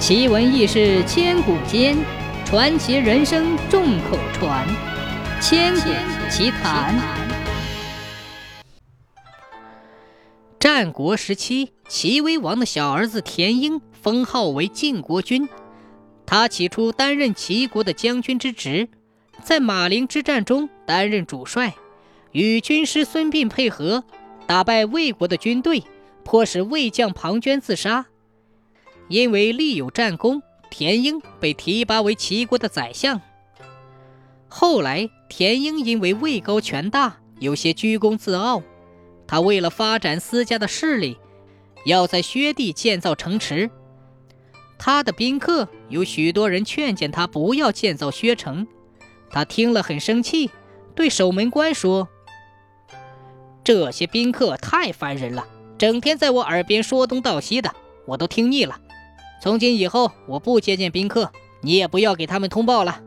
奇闻异事千古间，传奇人生众口传。千古奇谈。战国时期，齐威王的小儿子田婴封号为晋国君。他起初担任齐国的将军之职，在马陵之战中担任主帅，与军师孙膑配合，打败魏国的军队，迫使魏将庞涓自杀。因为立有战功，田婴被提拔为齐国的宰相。后来，田婴因为位高权大，有些居功自傲。他为了发展私家的势力，要在薛地建造城池。他的宾客有许多人劝谏他不要建造薛城，他听了很生气，对守门官说：“这些宾客太烦人了，整天在我耳边说东道西的，我都听腻了。”从今以后，我不接见宾客，你也不要给他们通报了。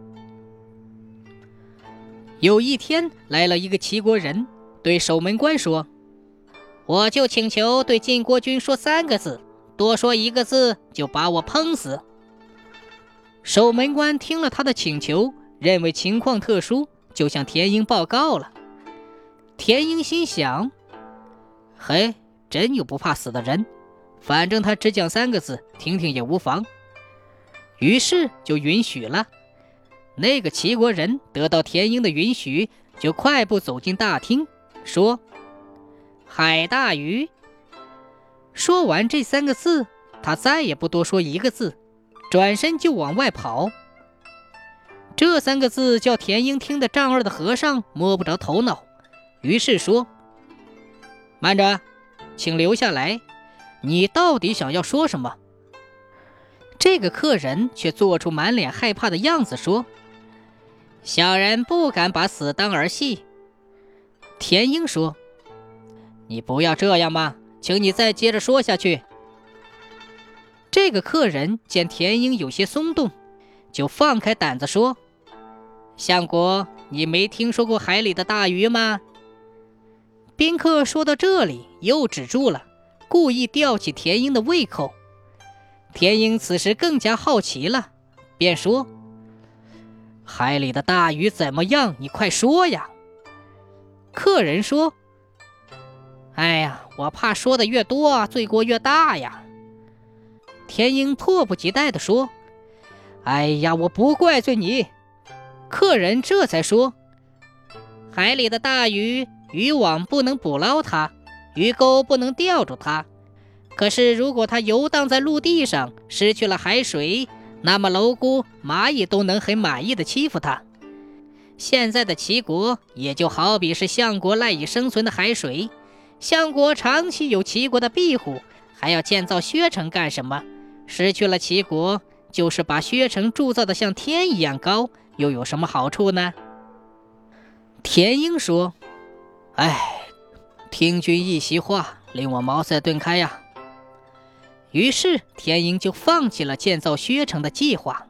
有一天，来了一个齐国人，对守门官说：“我就请求对晋国君说三个字，多说一个字就把我烹死。”守门官听了他的请求，认为情况特殊，就向田婴报告了。田婴心想：“嘿，真有不怕死的人。”反正他只讲三个字，听听也无妨。于是就允许了。那个齐国人得到田英的允许，就快步走进大厅，说：“海大鱼。”说完这三个字，他再也不多说一个字，转身就往外跑。这三个字叫田英听得丈二的和尚摸不着头脑，于是说：“慢着，请留下来。”你到底想要说什么？这个客人却做出满脸害怕的样子，说：“小人不敢把死当儿戏。”田英说：“你不要这样嘛，请你再接着说下去。”这个客人见田英有些松动，就放开胆子说：“相国，你没听说过海里的大鱼吗？”宾客说到这里又止住了。故意吊起田英的胃口，田英此时更加好奇了，便说：“海里的大鱼怎么样？你快说呀！”客人说：“哎呀，我怕说的越多，罪过越大呀。”田英迫不及待地说：“哎呀，我不怪罪你。”客人这才说：“海里的大鱼，渔网不能捕捞它。”鱼钩不能吊住它，可是如果它游荡在陆地上，失去了海水，那么蝼蛄、蚂蚁都能很满意的欺负它。现在的齐国也就好比是相国赖以生存的海水，相国长期有齐国的庇护，还要建造薛城干什么？失去了齐国，就是把薛城铸造的像天一样高，又有什么好处呢？田英说：“哎。”听君一席话，令我茅塞顿开呀。于是田英就放弃了建造薛城的计划。